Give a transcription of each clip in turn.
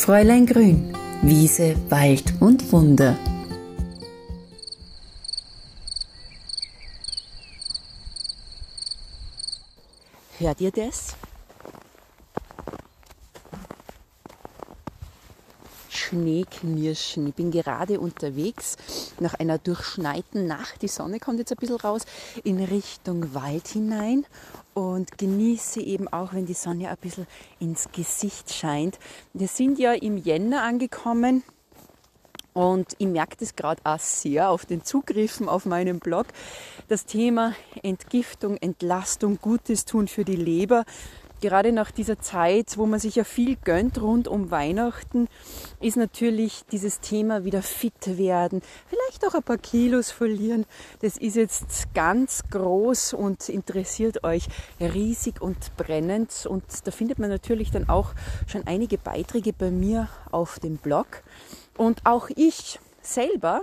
Fräulein Grün, Wiese, Wald und Wunder. Hört ihr das? Schneeknirschen. Ich bin gerade unterwegs nach einer durchschneiten Nacht. Die Sonne kommt jetzt ein bisschen raus in Richtung Wald hinein und genieße eben auch, wenn die Sonne ein bisschen ins Gesicht scheint. Wir sind ja im Jänner angekommen. Und ich merke das gerade auch sehr auf den Zugriffen auf meinem Blog. Das Thema Entgiftung, Entlastung, Gutes tun für die Leber gerade nach dieser Zeit, wo man sich ja viel gönnt rund um Weihnachten, ist natürlich dieses Thema wieder fit werden, vielleicht auch ein paar Kilos verlieren. Das ist jetzt ganz groß und interessiert euch riesig und brennend. Und da findet man natürlich dann auch schon einige Beiträge bei mir auf dem Blog. Und auch ich selber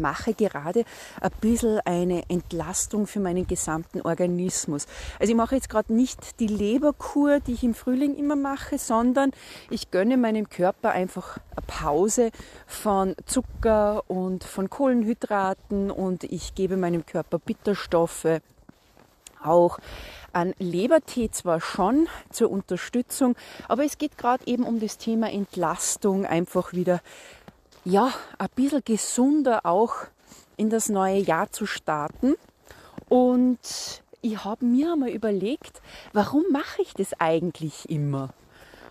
mache gerade ein bisschen eine Entlastung für meinen gesamten Organismus. Also ich mache jetzt gerade nicht die Leberkur, die ich im Frühling immer mache, sondern ich gönne meinem Körper einfach eine Pause von Zucker und von Kohlenhydraten und ich gebe meinem Körper Bitterstoffe auch an Lebertee zwar schon zur Unterstützung, aber es geht gerade eben um das Thema Entlastung, einfach wieder ja, ein bisschen gesunder auch in das neue Jahr zu starten. Und ich habe mir einmal überlegt, warum mache ich das eigentlich immer?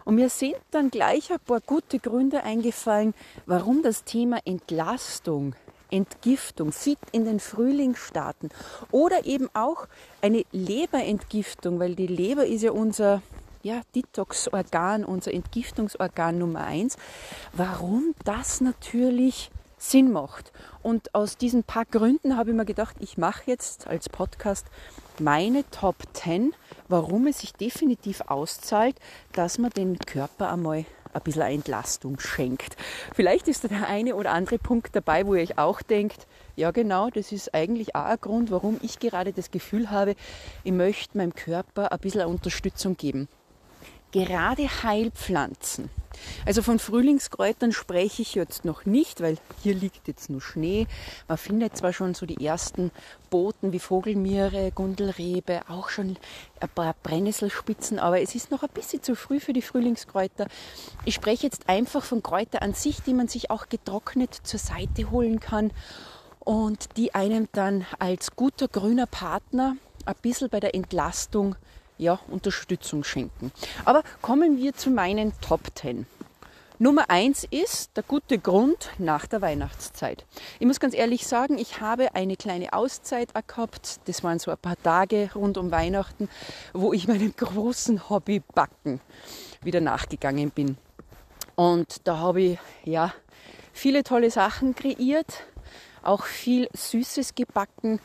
Und mir sind dann gleich ein paar gute Gründe eingefallen, warum das Thema Entlastung, Entgiftung, fit in den Frühling starten oder eben auch eine Leberentgiftung, weil die Leber ist ja unser ja, Detox-Organ, unser Entgiftungsorgan Nummer eins, warum das natürlich Sinn macht. Und aus diesen paar Gründen habe ich mir gedacht, ich mache jetzt als Podcast meine Top 10, warum es sich definitiv auszahlt, dass man den Körper einmal ein bisschen Entlastung schenkt. Vielleicht ist da der eine oder andere Punkt dabei, wo ihr euch auch denkt, ja genau, das ist eigentlich auch ein Grund, warum ich gerade das Gefühl habe, ich möchte meinem Körper ein bisschen Unterstützung geben gerade Heilpflanzen. Also von Frühlingskräutern spreche ich jetzt noch nicht, weil hier liegt jetzt nur Schnee. Man findet zwar schon so die ersten Boten wie Vogelmiere, Gundelrebe, auch schon ein paar Brennnesselspitzen, aber es ist noch ein bisschen zu früh für die Frühlingskräuter. Ich spreche jetzt einfach von Kräutern an sich, die man sich auch getrocknet zur Seite holen kann und die einem dann als guter grüner Partner ein bisschen bei der Entlastung ja, Unterstützung schenken. Aber kommen wir zu meinen Top 10. Nummer eins ist der gute Grund nach der Weihnachtszeit. Ich muss ganz ehrlich sagen, ich habe eine kleine Auszeit gehabt. Das waren so ein paar Tage rund um Weihnachten, wo ich meinem großen Hobby Backen wieder nachgegangen bin. Und da habe ich ja viele tolle Sachen kreiert, auch viel Süßes gebacken.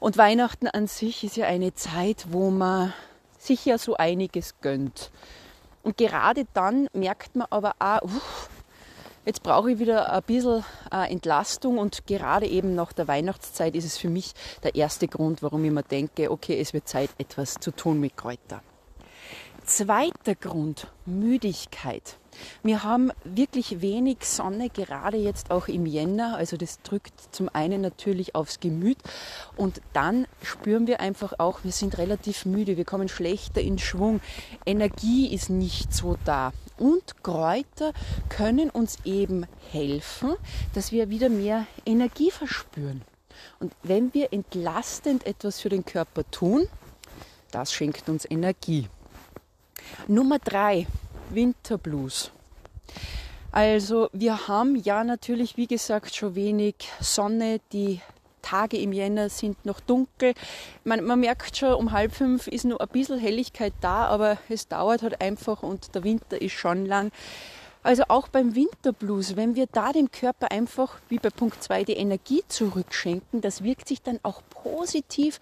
Und Weihnachten an sich ist ja eine Zeit, wo man sich ja so einiges gönnt. Und gerade dann merkt man aber auch, uff, jetzt brauche ich wieder ein bisschen äh, Entlastung und gerade eben nach der Weihnachtszeit ist es für mich der erste Grund, warum ich mir denke, okay, es wird Zeit, etwas zu tun mit Kräuter. Zweiter Grund, Müdigkeit. Wir haben wirklich wenig Sonne, gerade jetzt auch im Jänner. Also das drückt zum einen natürlich aufs Gemüt und dann spüren wir einfach auch, wir sind relativ müde, wir kommen schlechter in Schwung. Energie ist nicht so da. Und Kräuter können uns eben helfen, dass wir wieder mehr Energie verspüren. Und wenn wir entlastend etwas für den Körper tun, das schenkt uns Energie. Nummer drei, Winterblues. Also wir haben ja natürlich, wie gesagt, schon wenig Sonne. Die Tage im Jänner sind noch dunkel. Man, man, merkt schon, um halb fünf ist nur ein bisschen Helligkeit da, aber es dauert halt einfach und der Winter ist schon lang. Also auch beim Winterblues, wenn wir da dem Körper einfach, wie bei Punkt 2, die Energie zurückschenken, das wirkt sich dann auch positiv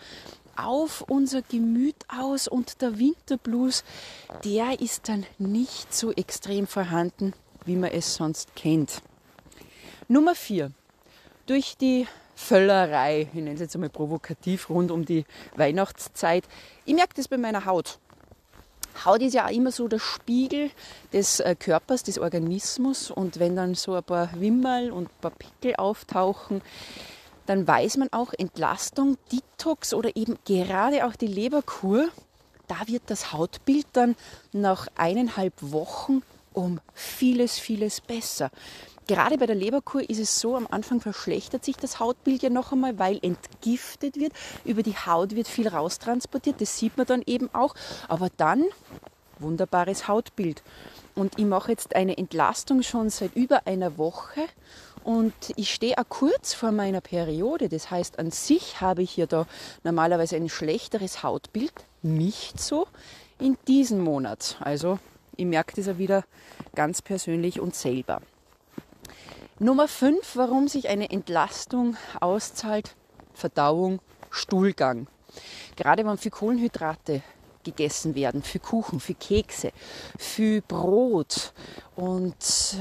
auf unser Gemüt aus und der Winterblues, der ist dann nicht so extrem vorhanden, wie man es sonst kennt. Nummer vier. Durch die Völlerei, ich nenne es jetzt einmal provokativ, rund um die Weihnachtszeit. Ich merke das bei meiner Haut. Haut ist ja auch immer so der Spiegel des äh, Körpers, des Organismus. Und wenn dann so ein paar Wimmerl und ein paar Pickel auftauchen, dann weiß man auch Entlastung, Detox oder eben gerade auch die Leberkur, da wird das Hautbild dann nach eineinhalb Wochen um vieles, vieles besser. Gerade bei der Leberkur ist es so, am Anfang verschlechtert sich das Hautbild ja noch einmal, weil entgiftet wird. Über die Haut wird viel raustransportiert, das sieht man dann eben auch. Aber dann wunderbares Hautbild. Und ich mache jetzt eine Entlastung schon seit über einer Woche und ich stehe auch kurz vor meiner Periode. Das heißt, an sich habe ich hier da normalerweise ein schlechteres Hautbild. Nicht so in diesem Monat. Also ich merke das ja wieder ganz persönlich und selber. Nummer 5, warum sich eine Entlastung auszahlt, Verdauung, Stuhlgang. Gerade wenn viel Kohlenhydrate gegessen werden, für Kuchen, für Kekse, für Brot und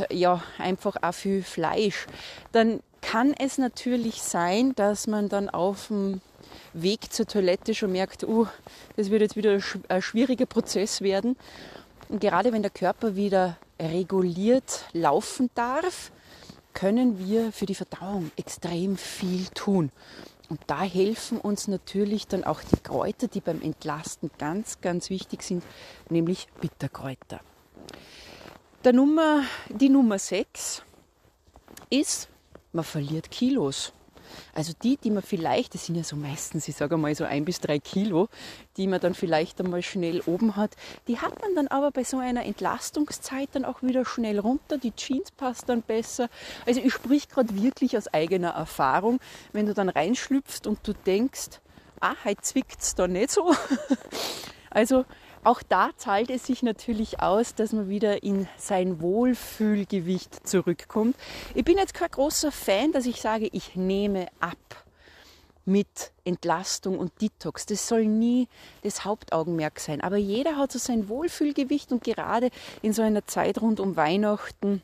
ja, einfach auch für Fleisch, dann kann es natürlich sein, dass man dann auf dem Weg zur Toilette schon merkt, uh, das wird jetzt wieder ein schwieriger Prozess werden. Und gerade wenn der Körper wieder reguliert laufen darf, können wir für die Verdauung extrem viel tun. Und da helfen uns natürlich dann auch die Kräuter, die beim Entlasten ganz, ganz wichtig sind, nämlich Bitterkräuter. Der Nummer, die Nummer 6 ist, man verliert Kilos. Also die, die man vielleicht, das sind ja so meistens, ich sage mal so ein bis drei Kilo, die man dann vielleicht einmal schnell oben hat, die hat man dann aber bei so einer Entlastungszeit dann auch wieder schnell runter. Die Jeans passt dann besser. Also ich sprich gerade wirklich aus eigener Erfahrung, wenn du dann reinschlüpfst und du denkst, ah, heute zwickt es da nicht so. Also auch da zahlt es sich natürlich aus, dass man wieder in sein Wohlfühlgewicht zurückkommt. Ich bin jetzt kein großer Fan, dass ich sage, ich nehme ab mit Entlastung und Detox. Das soll nie das Hauptaugenmerk sein. Aber jeder hat so sein Wohlfühlgewicht und gerade in so einer Zeit rund um Weihnachten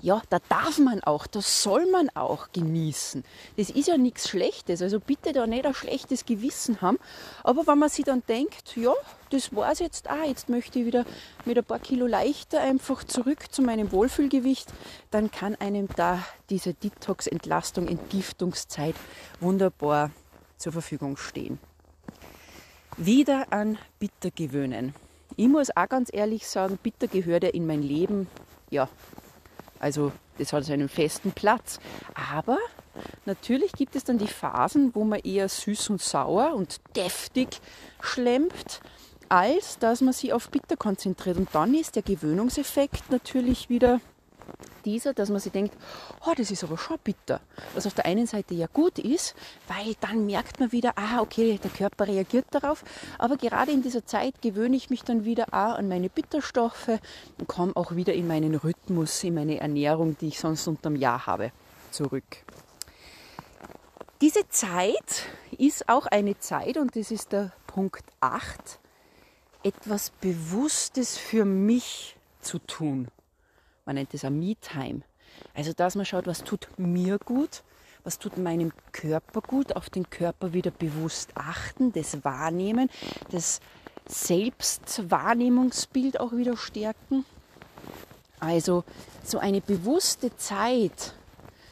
ja, da darf man auch, das soll man auch genießen. Das ist ja nichts Schlechtes, also bitte da nicht ein schlechtes Gewissen haben. Aber wenn man sich dann denkt, ja, das war es jetzt auch, jetzt möchte ich wieder mit ein paar Kilo leichter einfach zurück zu meinem Wohlfühlgewicht, dann kann einem da diese Detox, Entlastung, Entgiftungszeit wunderbar zur Verfügung stehen. Wieder an Bitter gewöhnen. Ich muss auch ganz ehrlich sagen, Bitter gehört ja in mein Leben, ja, also das hat einen festen Platz. Aber natürlich gibt es dann die Phasen, wo man eher süß und sauer und deftig schlemmt, als dass man sich auf bitter konzentriert. Und dann ist der Gewöhnungseffekt natürlich wieder dieser, dass man sich denkt, oh, das ist aber schon bitter. Was auf der einen Seite ja gut ist, weil dann merkt man wieder, ah, okay, der Körper reagiert darauf. Aber gerade in dieser Zeit gewöhne ich mich dann wieder auch an meine Bitterstoffe und komme auch wieder in meinen Rhythmus, in meine Ernährung, die ich sonst unterm Jahr habe, zurück. Diese Zeit ist auch eine Zeit, und das ist der Punkt 8, etwas Bewusstes für mich zu tun. Man nennt es auch Me-Time. Also, dass man schaut, was tut mir gut, was tut meinem Körper gut, auf den Körper wieder bewusst achten, das Wahrnehmen, das Selbstwahrnehmungsbild auch wieder stärken. Also so eine bewusste Zeit,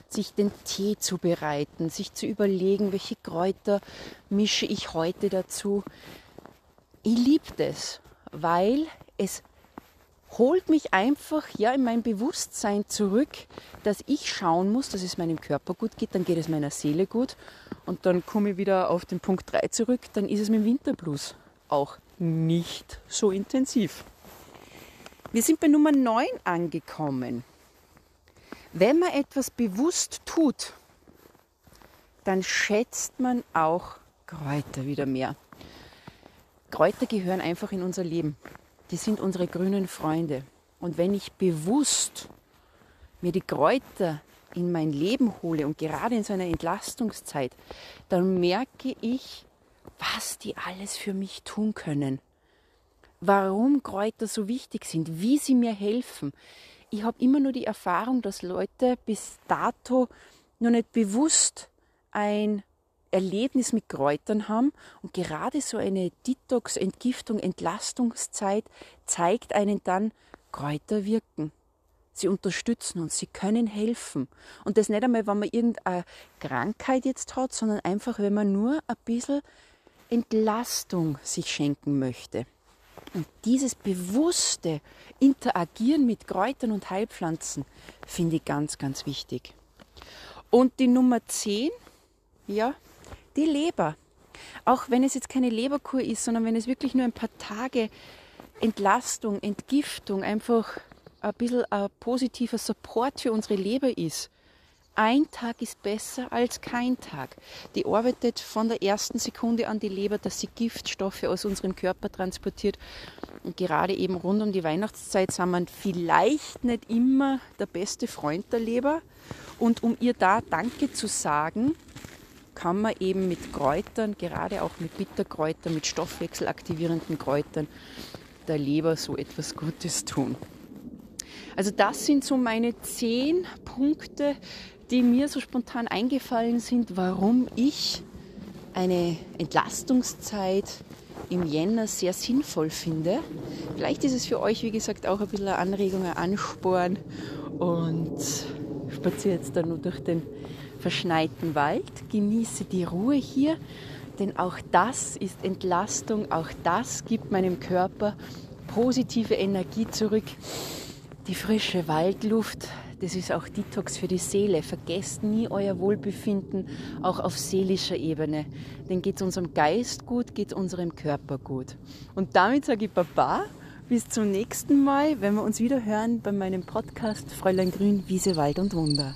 sich den Tee zu bereiten, sich zu überlegen, welche Kräuter mische ich heute dazu. Ich liebe das, weil es holt mich einfach ja in mein Bewusstsein zurück, dass ich schauen muss, dass es meinem Körper gut geht, dann geht es meiner Seele gut und dann komme ich wieder auf den Punkt 3 zurück, dann ist es mit dem Winterblues auch nicht so intensiv. Wir sind bei Nummer 9 angekommen. Wenn man etwas bewusst tut, dann schätzt man auch Kräuter wieder mehr. Kräuter gehören einfach in unser Leben die sind unsere grünen Freunde. Und wenn ich bewusst mir die Kräuter in mein Leben hole und gerade in so einer Entlastungszeit, dann merke ich, was die alles für mich tun können. Warum Kräuter so wichtig sind, wie sie mir helfen. Ich habe immer nur die Erfahrung, dass Leute bis dato noch nicht bewusst ein Erlebnis mit Kräutern haben. Und gerade so eine Detox, Entgiftung, Entlastungszeit zeigt einen dann, Kräuter wirken. Sie unterstützen uns, sie können helfen. Und das nicht einmal, wenn man irgendeine Krankheit jetzt hat, sondern einfach, wenn man nur ein bisschen Entlastung sich schenken möchte. Und dieses bewusste Interagieren mit Kräutern und Heilpflanzen finde ich ganz, ganz wichtig. Und die Nummer 10, ja, die Leber. Auch wenn es jetzt keine Leberkur ist, sondern wenn es wirklich nur ein paar Tage Entlastung, Entgiftung, einfach ein bisschen ein positiver Support für unsere Leber ist. Ein Tag ist besser als kein Tag. Die arbeitet von der ersten Sekunde an die Leber, dass sie Giftstoffe aus unserem Körper transportiert. Und gerade eben rund um die Weihnachtszeit sind wir vielleicht nicht immer der beste Freund der Leber. Und um ihr da Danke zu sagen, kann man eben mit Kräutern, gerade auch mit Bitterkräutern, mit stoffwechselaktivierenden Kräutern, der Leber so etwas Gutes tun. Also das sind so meine zehn Punkte, die mir so spontan eingefallen sind, warum ich eine Entlastungszeit im Jänner sehr sinnvoll finde. Vielleicht ist es für euch, wie gesagt, auch ein bisschen eine Anregung, ein Ansporn und spaziere jetzt dann nur durch den verschneiten Wald, genieße die Ruhe hier, denn auch das ist Entlastung, auch das gibt meinem Körper positive Energie zurück. Die frische Waldluft, das ist auch Detox für die Seele. Vergesst nie euer Wohlbefinden, auch auf seelischer Ebene. Denn geht es unserem Geist gut, geht es unserem Körper gut. Und damit sage ich Baba, bis zum nächsten Mal, wenn wir uns wieder hören bei meinem Podcast Fräulein Grün, Wiese, Wald und Wunder.